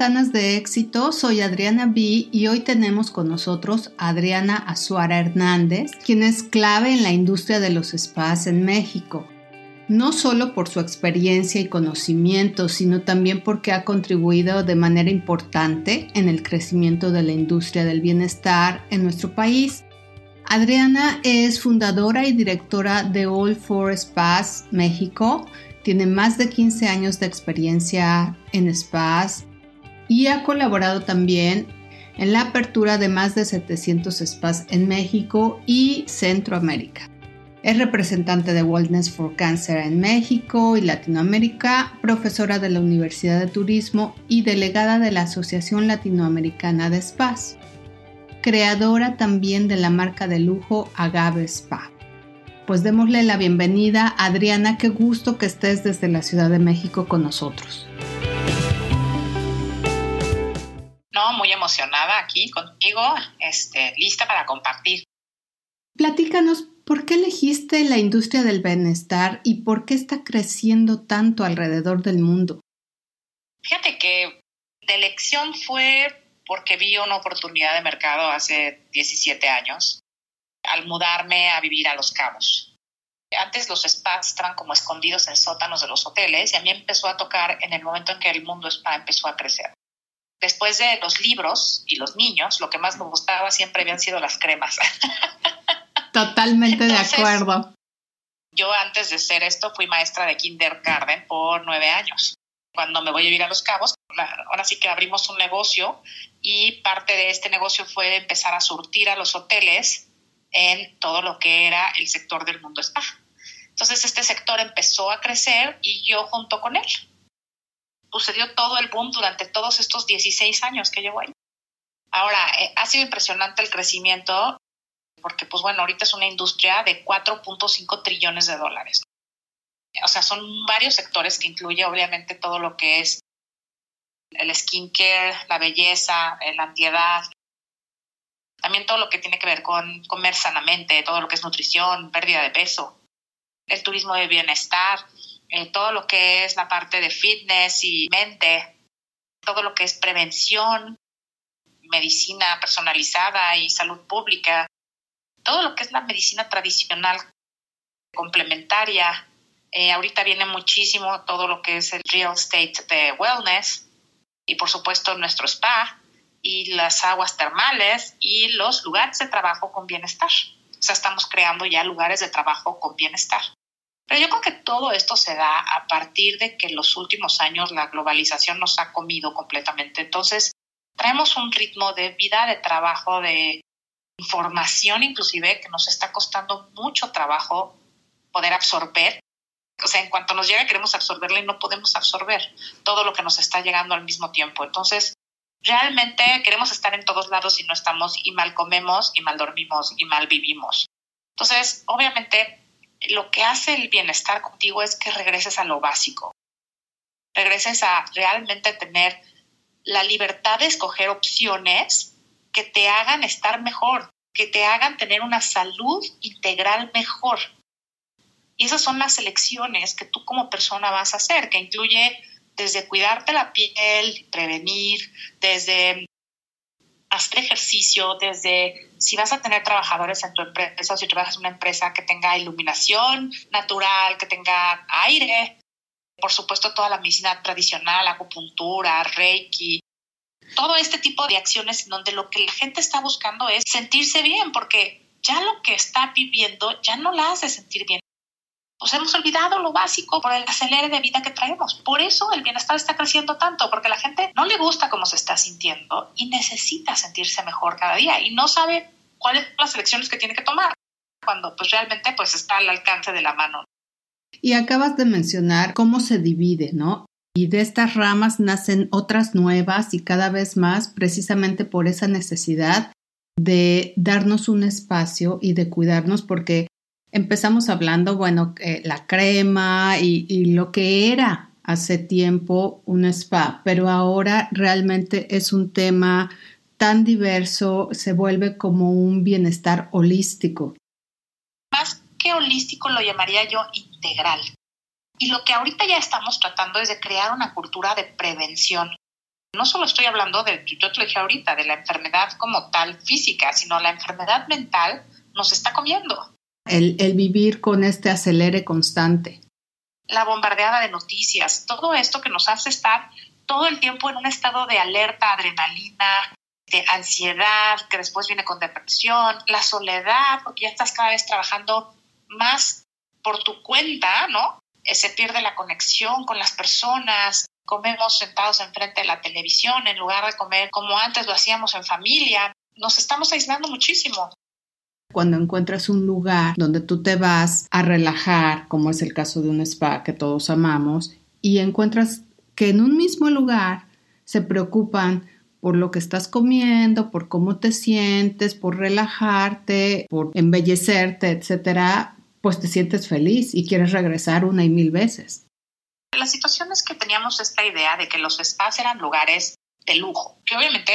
Ventanas de Éxito, soy Adriana B y hoy tenemos con nosotros a Adriana Azuara Hernández, quien es clave en la industria de los spas en México. No solo por su experiencia y conocimiento, sino también porque ha contribuido de manera importante en el crecimiento de la industria del bienestar en nuestro país. Adriana es fundadora y directora de All for Spas México. Tiene más de 15 años de experiencia en spas y ha colaborado también en la apertura de más de 700 spas en México y Centroamérica. Es representante de Wellness for Cancer en México y Latinoamérica, profesora de la Universidad de Turismo y delegada de la Asociación Latinoamericana de Spas. Creadora también de la marca de lujo Agave Spa. Pues démosle la bienvenida Adriana, qué gusto que estés desde la Ciudad de México con nosotros. Muy emocionada aquí contigo, este, lista para compartir. Platícanos, ¿por qué elegiste la industria del bienestar y por qué está creciendo tanto alrededor del mundo? Fíjate que la elección fue porque vi una oportunidad de mercado hace 17 años al mudarme a vivir a Los Cabos. Antes los spas estaban como escondidos en sótanos de los hoteles y a mí empezó a tocar en el momento en que el mundo spa empezó a crecer después de los libros y los niños, lo que más me gustaba siempre habían sido las cremas. Totalmente de acuerdo. Yo antes de ser esto fui maestra de kindergarten por nueve años. Cuando me voy a vivir a Los Cabos, ahora sí que abrimos un negocio y parte de este negocio fue empezar a surtir a los hoteles en todo lo que era el sector del mundo spa. Entonces este sector empezó a crecer y yo junto con él sucedió todo el boom durante todos estos 16 años que llevo ahí. Ahora, eh, ha sido impresionante el crecimiento porque, pues bueno, ahorita es una industria de 4.5 trillones de dólares. O sea, son varios sectores que incluye obviamente todo lo que es el skincare, la belleza, la antiedad, también todo lo que tiene que ver con comer sanamente, todo lo que es nutrición, pérdida de peso, el turismo de bienestar, todo lo que es la parte de fitness y mente, todo lo que es prevención, medicina personalizada y salud pública, todo lo que es la medicina tradicional complementaria. Eh, ahorita viene muchísimo todo lo que es el real estate de wellness y por supuesto nuestro spa y las aguas termales y los lugares de trabajo con bienestar. O sea, estamos creando ya lugares de trabajo con bienestar. Pero yo creo que todo esto se da a partir de que en los últimos años la globalización nos ha comido completamente. Entonces, traemos un ritmo de vida, de trabajo, de información inclusive que nos está costando mucho trabajo poder absorber. O sea, en cuanto nos llega queremos absorberla y no podemos absorber todo lo que nos está llegando al mismo tiempo. Entonces, realmente queremos estar en todos lados y no estamos y mal comemos y mal dormimos y mal vivimos. Entonces, obviamente lo que hace el bienestar contigo es que regreses a lo básico, regreses a realmente tener la libertad de escoger opciones que te hagan estar mejor, que te hagan tener una salud integral mejor. Y esas son las elecciones que tú como persona vas a hacer, que incluye desde cuidarte la piel, prevenir, desde hacer ejercicio, desde si vas a tener trabajadores en tu empresa o si trabajas en una empresa que tenga iluminación natural, que tenga aire, por supuesto toda la medicina tradicional, acupuntura, reiki, todo este tipo de acciones donde lo que la gente está buscando es sentirse bien, porque ya lo que está viviendo ya no la hace sentir bien pues hemos olvidado lo básico por el acelere de vida que traemos. Por eso el bienestar está creciendo tanto, porque la gente no le gusta cómo se está sintiendo y necesita sentirse mejor cada día y no sabe cuáles son las elecciones que tiene que tomar cuando pues realmente pues está al alcance de la mano. Y acabas de mencionar cómo se divide, ¿no? Y de estas ramas nacen otras nuevas y cada vez más precisamente por esa necesidad de darnos un espacio y de cuidarnos porque empezamos hablando, bueno, la crema y, y lo que era hace tiempo un spa, pero ahora realmente es un tema tan diverso, se vuelve como un bienestar holístico. Más que holístico lo llamaría yo integral. Y lo que ahorita ya estamos tratando es de crear una cultura de prevención. No solo estoy hablando de, yo te lo dije ahorita, de la enfermedad como tal física, sino la enfermedad mental nos está comiendo. El, vivir con este acelere constante. La bombardeada de noticias, todo esto que nos hace estar todo el tiempo en un estado de alerta, adrenalina, de ansiedad, que después viene con depresión, la soledad, porque ya estás cada vez trabajando más por tu cuenta, ¿no? Eh, se pierde la conexión con las personas, comemos sentados enfrente de la televisión en lugar de comer como antes lo hacíamos en familia, nos estamos aislando muchísimo. Cuando encuentras un lugar donde tú te vas a relajar, como es el caso de un spa que todos amamos, y encuentras que en un mismo lugar se preocupan por lo que estás comiendo, por cómo te sientes, por relajarte, por embellecerte, etcétera, pues te sientes feliz y quieres regresar una y mil veces. La situación es que teníamos esta idea de que los spas eran lugares de lujo, que obviamente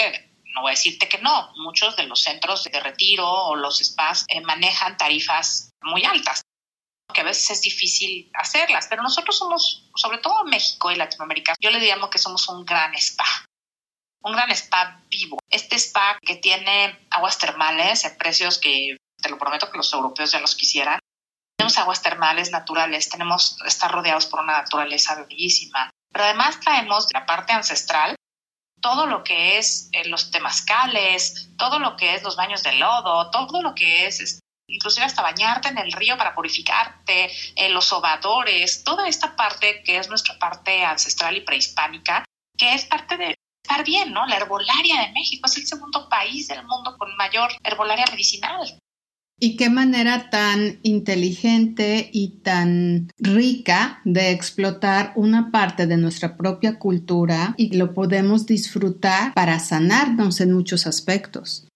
no voy a decirte que no, muchos de los centros de retiro o los spas eh, manejan tarifas muy altas, que a veces es difícil hacerlas, pero nosotros somos, sobre todo México y Latinoamérica, yo le diría que somos un gran spa un gran spa vivo. Este spa que tiene aguas termales en precios que te lo prometo que los europeos ya los quisieran. Tenemos aguas termales naturales, tenemos estar rodeados por una naturaleza bellísima, pero además traemos la parte ancestral todo lo que es eh, los temazcales, todo lo que es los baños de lodo, todo lo que es inclusive hasta bañarte en el río para purificarte, eh, los sobadores, toda esta parte que es nuestra parte ancestral y prehispánica, que es parte de estar bien, ¿no? La herbolaria de México es el segundo país del mundo con mayor herbolaria medicinal. Y qué manera tan inteligente y tan rica de explotar una parte de nuestra propia cultura y lo podemos disfrutar para sanarnos en muchos aspectos.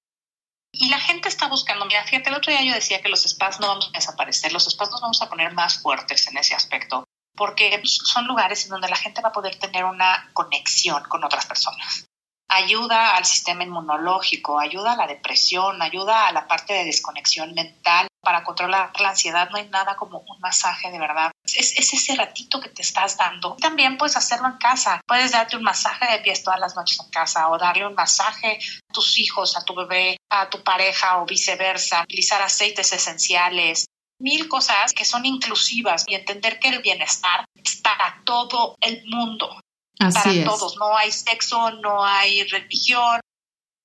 Y la gente está buscando, mira, fíjate, el otro día yo decía que los spas no vamos a desaparecer, los spas nos vamos a poner más fuertes en ese aspecto porque son lugares en donde la gente va a poder tener una conexión con otras personas. Ayuda al sistema inmunológico, ayuda a la depresión, ayuda a la parte de desconexión mental. Para controlar la ansiedad no hay nada como un masaje de verdad. Es, ese ratito que te estás dando. También puedes hacerlo en casa. Puedes darte un masaje de pies todas las noches en casa o darle un masaje a tus hijos, a tu bebé, a tu pareja o viceversa. Utilizar aceites esenciales, mil cosas que son inclusivas y entender que el bienestar es para todo el mundo. Para todos, no hay sexo, no hay religión.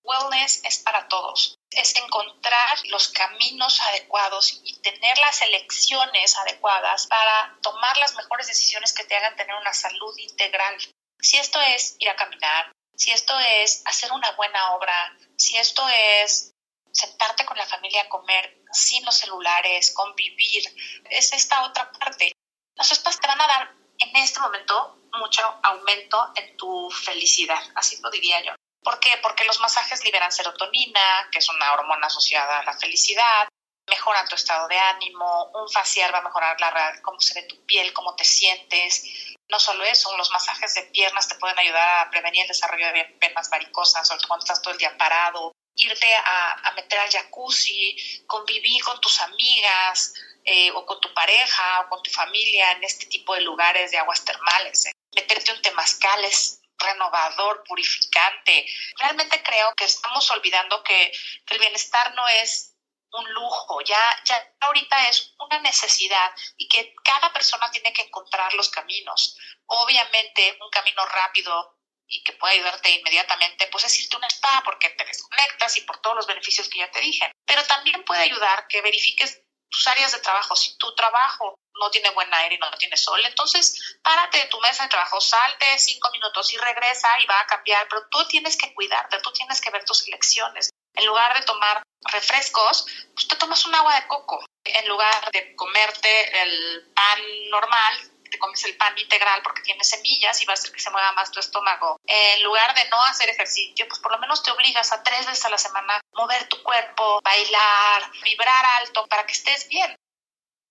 Wellness es para todos. Es encontrar los caminos adecuados y tener las elecciones adecuadas para tomar las mejores decisiones que te hagan tener una salud integral. Si esto es ir a caminar, si esto es hacer una buena obra, si esto es sentarte con la familia a comer sin los celulares, convivir, es esta otra parte. Los spas te van a dar en este momento mucho aumento en tu felicidad, así lo diría yo. ¿Por qué? Porque los masajes liberan serotonina, que es una hormona asociada a la felicidad, mejoran tu estado de ánimo, un facial va a mejorar la cómo se ve tu piel, cómo te sientes. No solo eso, los masajes de piernas te pueden ayudar a prevenir el desarrollo de venas varicosas, todo cuando estás todo el día parado, irte a, meter al jacuzzi, convivir con tus amigas eh, o con tu pareja o con tu familia en este tipo de lugares de aguas termales. Eh. Meterte un temazcal es renovador, purificante. Realmente creo que estamos olvidando que, el bienestar no es un lujo, ya, ya ahorita es una necesidad y que cada persona tiene que encontrar los caminos. Obviamente un camino rápido y que puede ayudarte inmediatamente, pues es irte a un spa porque te desconectas y por todos los beneficios que ya te dije. Pero también puede ayudar que verifiques tus áreas de trabajo. Si tu trabajo no tiene buen aire y no tiene sol, entonces párate de tu mesa de trabajo, salte cinco minutos y regresa y va a cambiar, pero tú tienes que cuidarte, tú tienes que ver tus elecciones. En lugar de tomar refrescos, pues te tomas un agua de coco. En lugar de comerte el pan normal, comes el pan integral porque tiene semillas y va a hacer que se mueva más tu estómago. En lugar de no hacer ejercicio, pues por lo menos te obligas a tres veces a la semana mover tu cuerpo, bailar, vibrar alto para que estés bien.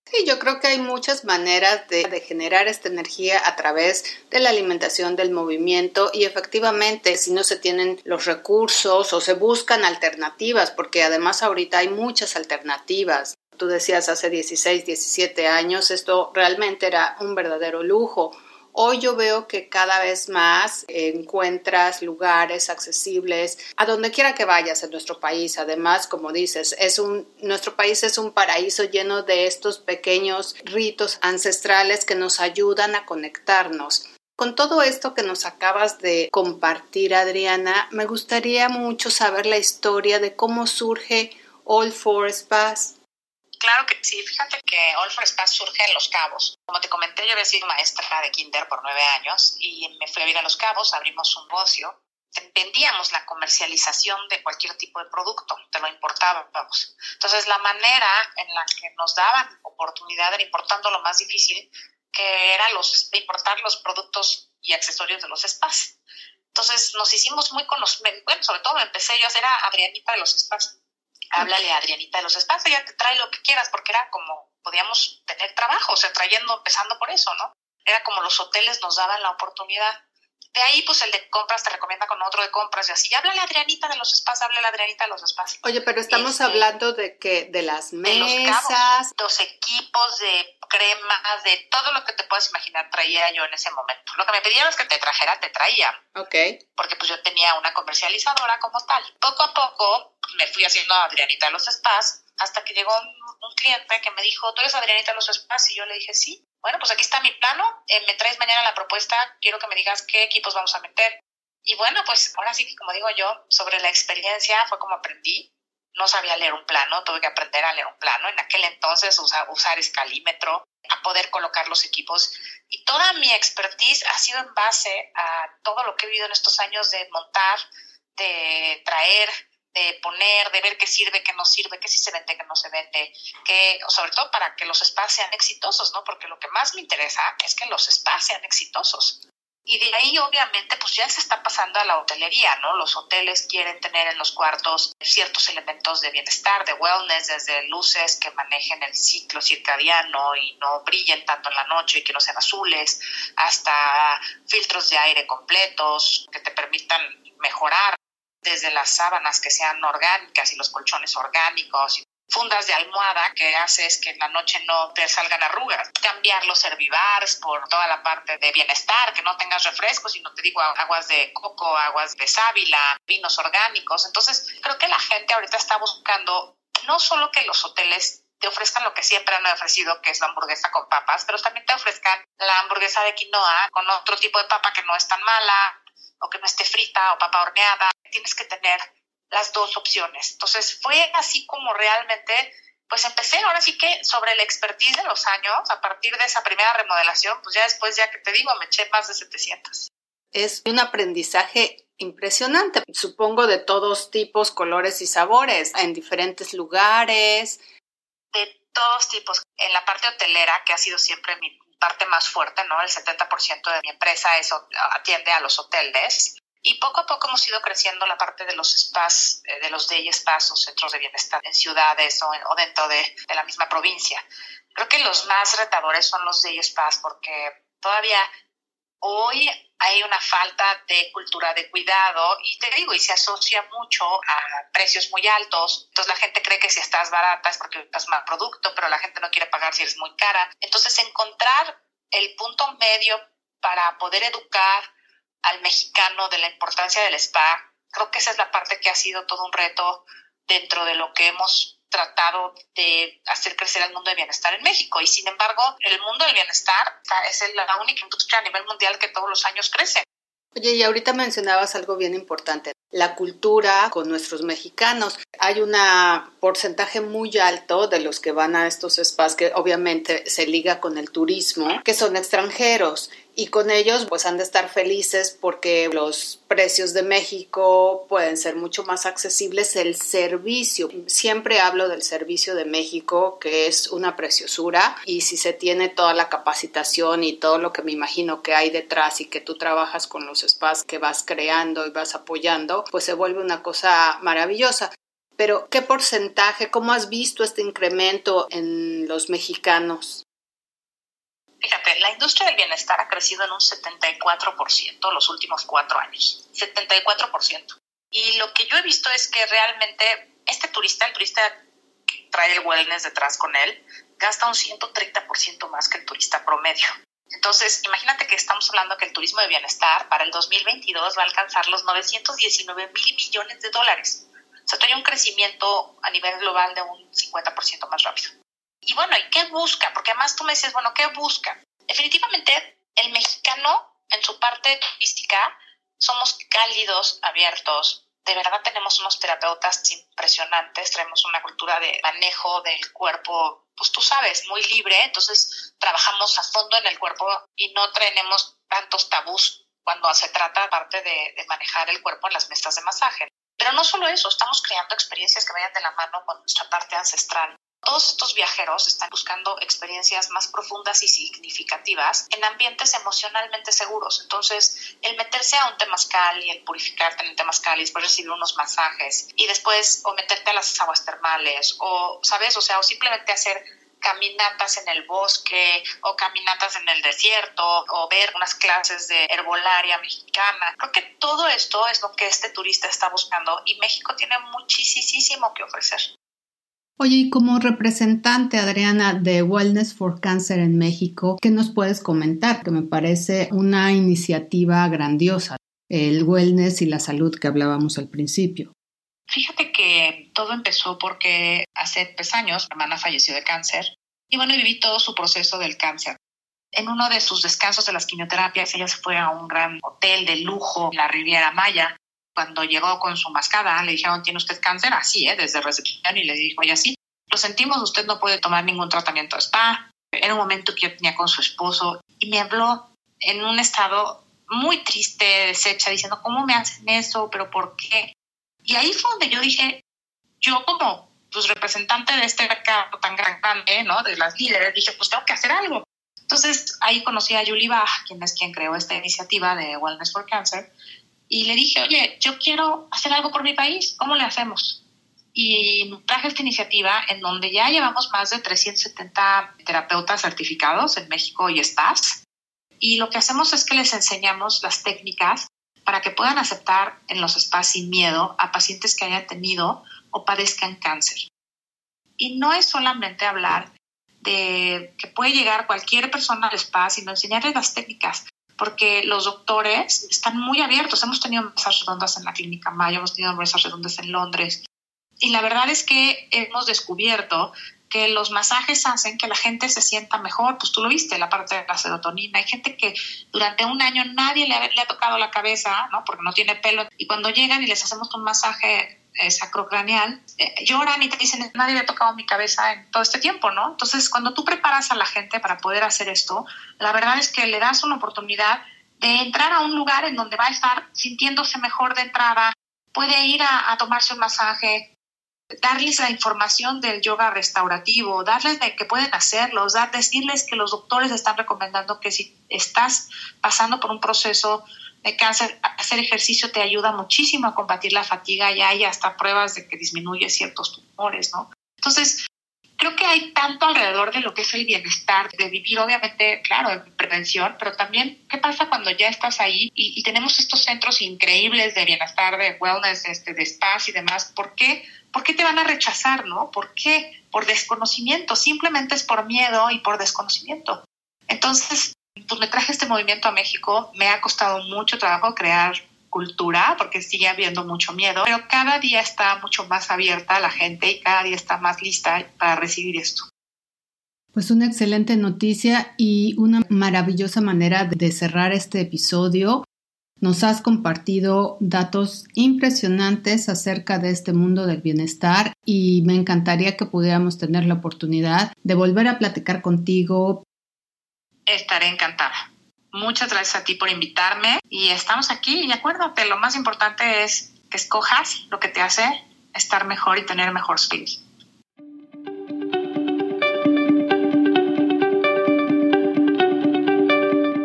Sí, yo creo que hay muchas maneras de, de, generar esta energía a través de la alimentación, del movimiento y efectivamente si no se tienen los recursos o se buscan alternativas, porque además ahorita hay muchas alternativas. Tú decías hace 16, 17 años, esto realmente era un verdadero lujo. Hoy yo veo que cada vez más encuentras lugares accesibles a donde quiera que vayas en nuestro país. Además, como dices, es un, nuestro país es un paraíso lleno de estos pequeños ritos ancestrales que nos ayudan a conectarnos. Con todo esto que nos acabas de compartir, Adriana, me gustaría mucho saber la historia de cómo surge All for Spas. Claro que sí, fíjate que All for Spas surge en Los Cabos. Como te comenté, yo había sido maestra de kinder por nueve años y me fui a vivir a Los Cabos, abrimos un negocio vendíamos la comercialización de cualquier tipo de producto, te lo importábamos. Entonces, la manera en la que nos daban oportunidad era importando lo más difícil, que era los, importar los productos y accesorios de los spas. Entonces, nos hicimos muy conocidos, bueno, sobre todo me empecé yo a ser Adrianita de los spas háblale a Adrianita de los espacios, ella te trae lo que quieras, porque era como, podíamos tener trabajo, o sea, trayendo, empezando por eso, ¿no? Era como los hoteles nos daban la oportunidad de ahí, pues el de compras te recomienda con otro de compras y así. Háblale a Adrianita de los espacios, háblale a Adrianita de los espacios. Oye, pero estamos este, hablando de que de las mesas. De los, equipos, de cremas, de todo lo que te puedas imaginar traía yo en ese momento. Lo que me pedían es que te trajera, te traía. Ok. Porque pues yo tenía una comercializadora como tal. Poco a poco me fui haciendo Adrianita de los spas hasta que llegó un, un cliente que me dijo, ¿tú eres Adrianita de los spas? Y yo le dije, sí bueno, pues aquí está mi plano, eh, me traes mañana la propuesta, quiero que me digas qué equipos vamos a meter. Y bueno, pues ahora sí que como digo yo, sobre la experiencia fue como aprendí. No sabía leer un plano, tuve que aprender a leer un plano. En aquel entonces usar, usar escalímetro, a poder colocar los equipos. Y toda mi expertise ha sido en base a todo lo que he vivido en estos años de montar, de traer, de poner, de ver qué sirve, qué no sirve, qué sí se vende, qué no se vende, que sobre todo para que los spas sean exitosos, ¿no? Porque lo que más me interesa es que los spas sean exitosos. Y de ahí, obviamente, pues ya se está pasando a la hotelería, ¿no? Los hoteles quieren tener en los cuartos ciertos elementos de bienestar, de wellness, desde luces que manejen el ciclo circadiano y no brillen tanto en la noche y que no sean azules, hasta filtros de aire completos que te permitan mejorar desde las sábanas que sean orgánicas y los colchones orgánicos, fundas de almohada que haces que en la noche no te salgan arrugas, cambiar los herbivars por toda la parte de bienestar, que no tengas refrescos, sino te digo aguas de coco, aguas de sábila, vinos orgánicos. Entonces, creo que la gente ahorita está buscando no solo que los hoteles te ofrezcan lo que siempre han ofrecido, que es la hamburguesa con papas, pero también te ofrezcan la hamburguesa de quinoa con otro tipo de papa que no es tan mala, o que no esté frita o papa horneada. Tienes que tener las dos opciones. Entonces fue así como realmente, pues empecé ahora sí que sobre la expertise de los años, a partir de esa primera remodelación, pues ya después, ya que te digo, me eché más de 700. Es un aprendizaje impresionante, supongo de todos tipos, colores y sabores, en diferentes lugares. De todos tipos. En la parte hotelera, que ha sido siempre mi parte más fuerte, ¿no? El 70% de mi empresa eso atiende a los hoteles. Y poco a poco hemos ido creciendo la parte de los spas, eh, de los day spas o centros de bienestar en ciudades o, dentro de, de, la misma provincia. Creo que los más retadores son los day spas porque todavía hoy hay una falta de cultura de cuidado y te digo, y se asocia mucho a precios muy altos. Entonces la gente cree que si estás barata es porque estás mal producto, pero la gente no quiere pagar si eres muy cara. Entonces encontrar el punto medio para poder educar al mexicano de la importancia del spa, creo que esa es la parte que ha sido todo un reto dentro de lo que hemos tratado de hacer crecer el mundo del bienestar en México. Y sin embargo, el mundo del bienestar es la única industria a nivel mundial que todos los años crece. Oye, y ahorita mencionabas algo bien importante, la cultura con nuestros mexicanos. Hay un porcentaje muy alto de los que van a estos spas que obviamente se liga con el turismo, que son extranjeros y con ellos pues han de estar felices porque los precios de México pueden ser mucho más accesibles el servicio siempre hablo del servicio de México que es una preciosura y si se tiene toda la capacitación y todo lo que me imagino que hay detrás y que tú trabajas con los spas que vas creando y vas apoyando pues se vuelve una cosa maravillosa pero ¿qué porcentaje, cómo has visto este incremento en los mexicanos? Fíjate, la industria del bienestar ha crecido en un 74% los últimos cuatro años. 74%. Y lo que yo he visto es que realmente este turista, el turista que trae el wellness detrás con él, gasta un 130% más que el turista promedio. Entonces, imagínate que estamos hablando que el turismo de bienestar para el 2022 va a alcanzar los 919 mil millones de dólares. O sea, tiene un crecimiento a nivel global de un 50% más rápido. Y bueno, ¿y qué busca? Porque además tú me dices, bueno, ¿qué busca? Definitivamente, el mexicano en su parte turística somos cálidos, abiertos. De verdad tenemos unos terapeutas impresionantes, traemos una cultura de manejo del cuerpo pues tú sabes, muy libre, entonces trabajamos a fondo en el cuerpo y no tenemos tantos tabús cuando se trata aparte de, de manejar el cuerpo en las mesas de masaje. Pero no solo eso, estamos creando experiencias que vayan de la mano con nuestra parte ancestral. Todos estos viajeros están buscando experiencias más profundas y significativas en ambientes emocionalmente seguros. Entonces, el meterse a un temazcal y el purificarte en el temazcal y después recibir unos masajes y después o meterte a las aguas termales o, ¿sabes? O sea, o simplemente hacer caminatas en el bosque o caminatas en el desierto o ver unas clases de herbolaria mexicana. Creo que todo esto es lo que este turista está buscando y México tiene muchísimo que ofrecer. Oye, y como representante, Adriana, de Wellness for Cancer en México, ¿qué nos puedes comentar? Que me parece una iniciativa grandiosa, el wellness y la salud que hablábamos al principio. Fíjate que todo empezó porque hace tres años mi hermana falleció de cáncer y bueno, viví todo su proceso del cáncer. En uno de sus descansos de las quimioterapias, ella se fue a un gran hotel de lujo en la Riviera Maya cuando llegó con su mascada, le dijeron, ¿tiene usted cáncer? Así, ¿eh? Desde recepción y le dijo ella, sí, lo sentimos, usted no puede tomar ningún tratamiento spa. Era un momento que yo tenía con su esposo y me habló en un estado muy triste, deshecha, diciendo, ¿cómo me hacen eso? ¿Pero por qué? Y ahí fue donde yo dije, yo como pues, representante de este mercado tan grande, ¿no? De las líderes, dije, pues tengo que hacer algo. Entonces ahí conocí a Julie Bach, quien es quien creó esta iniciativa de Wellness for Cancer, y le dije, oye, yo quiero hacer algo por mi país, ¿cómo le hacemos? Y traje esta iniciativa en donde ya llevamos más de 370 terapeutas certificados en México y spas. Y lo que hacemos es que les enseñamos las técnicas para que puedan aceptar en los spas sin miedo a pacientes que hayan tenido o padezcan cáncer. Y no es solamente hablar de que puede llegar cualquier persona al spa, sino enseñarles las técnicas porque los doctores están muy abiertos. Hemos tenido mesas redondas en la Clínica Mayo, hemos tenido mesas redondas en Londres. Y la verdad es que hemos descubierto que los masajes hacen que la gente se sienta mejor. Pues tú lo viste, la parte de la serotonina. Hay gente que durante un año nadie le ha, le ha tocado la cabeza, ¿no? Porque no tiene pelo. Y cuando llegan y les hacemos un masaje eh, sacrocraneal, eh, lloran y te dicen, nadie me ha tocado mi cabeza en todo este tiempo, ¿no? Entonces, cuando tú preparas a la gente para poder hacer esto, la verdad es que le das una oportunidad de entrar a un lugar en donde va a estar sintiéndose mejor de entrada, puede ir a, tomarse un masaje, darles la información del yoga restaurativo, darles de que pueden hacerlo, dar, decirles que los doctores están recomendando que si estás pasando por un proceso de cáncer, hacer ejercicio te ayuda muchísimo a combatir la fatiga y hay hasta pruebas de que disminuye ciertos tumores, ¿no? Entonces, creo que hay tanto alrededor de lo que es el bienestar, de vivir obviamente, claro, en prevención, pero también qué pasa cuando ya estás ahí y, tenemos estos centros increíbles de bienestar, de wellness, este, de spas y demás, ¿por qué? ¿Por qué te van a rechazar, no? ¿Por qué? Por desconocimiento, simplemente es por miedo y por desconocimiento. Entonces, pues traje este movimiento a México, me ha costado mucho trabajo crear cultura porque sigue habiendo mucho miedo, pero cada día está mucho más abierta la gente y cada día está más lista para recibir esto. Pues una excelente noticia y una maravillosa manera de cerrar este episodio. Nos has compartido datos impresionantes acerca de este mundo del bienestar y me encantaría que pudiéramos tener la oportunidad de volver a platicar contigo estaré encantada. Muchas gracias a ti por invitarme y estamos aquí y acuérdate, lo más importante es que escojas lo que te hace estar mejor y tener mejor salud.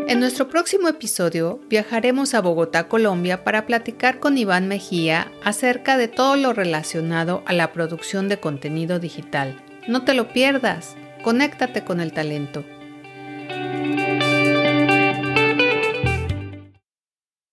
En nuestro próximo episodio viajaremos a Bogotá, Colombia, para platicar con Iván Mejía acerca de todo lo relacionado a la producción de contenido digital. No te lo pierdas, conéctate con el talento.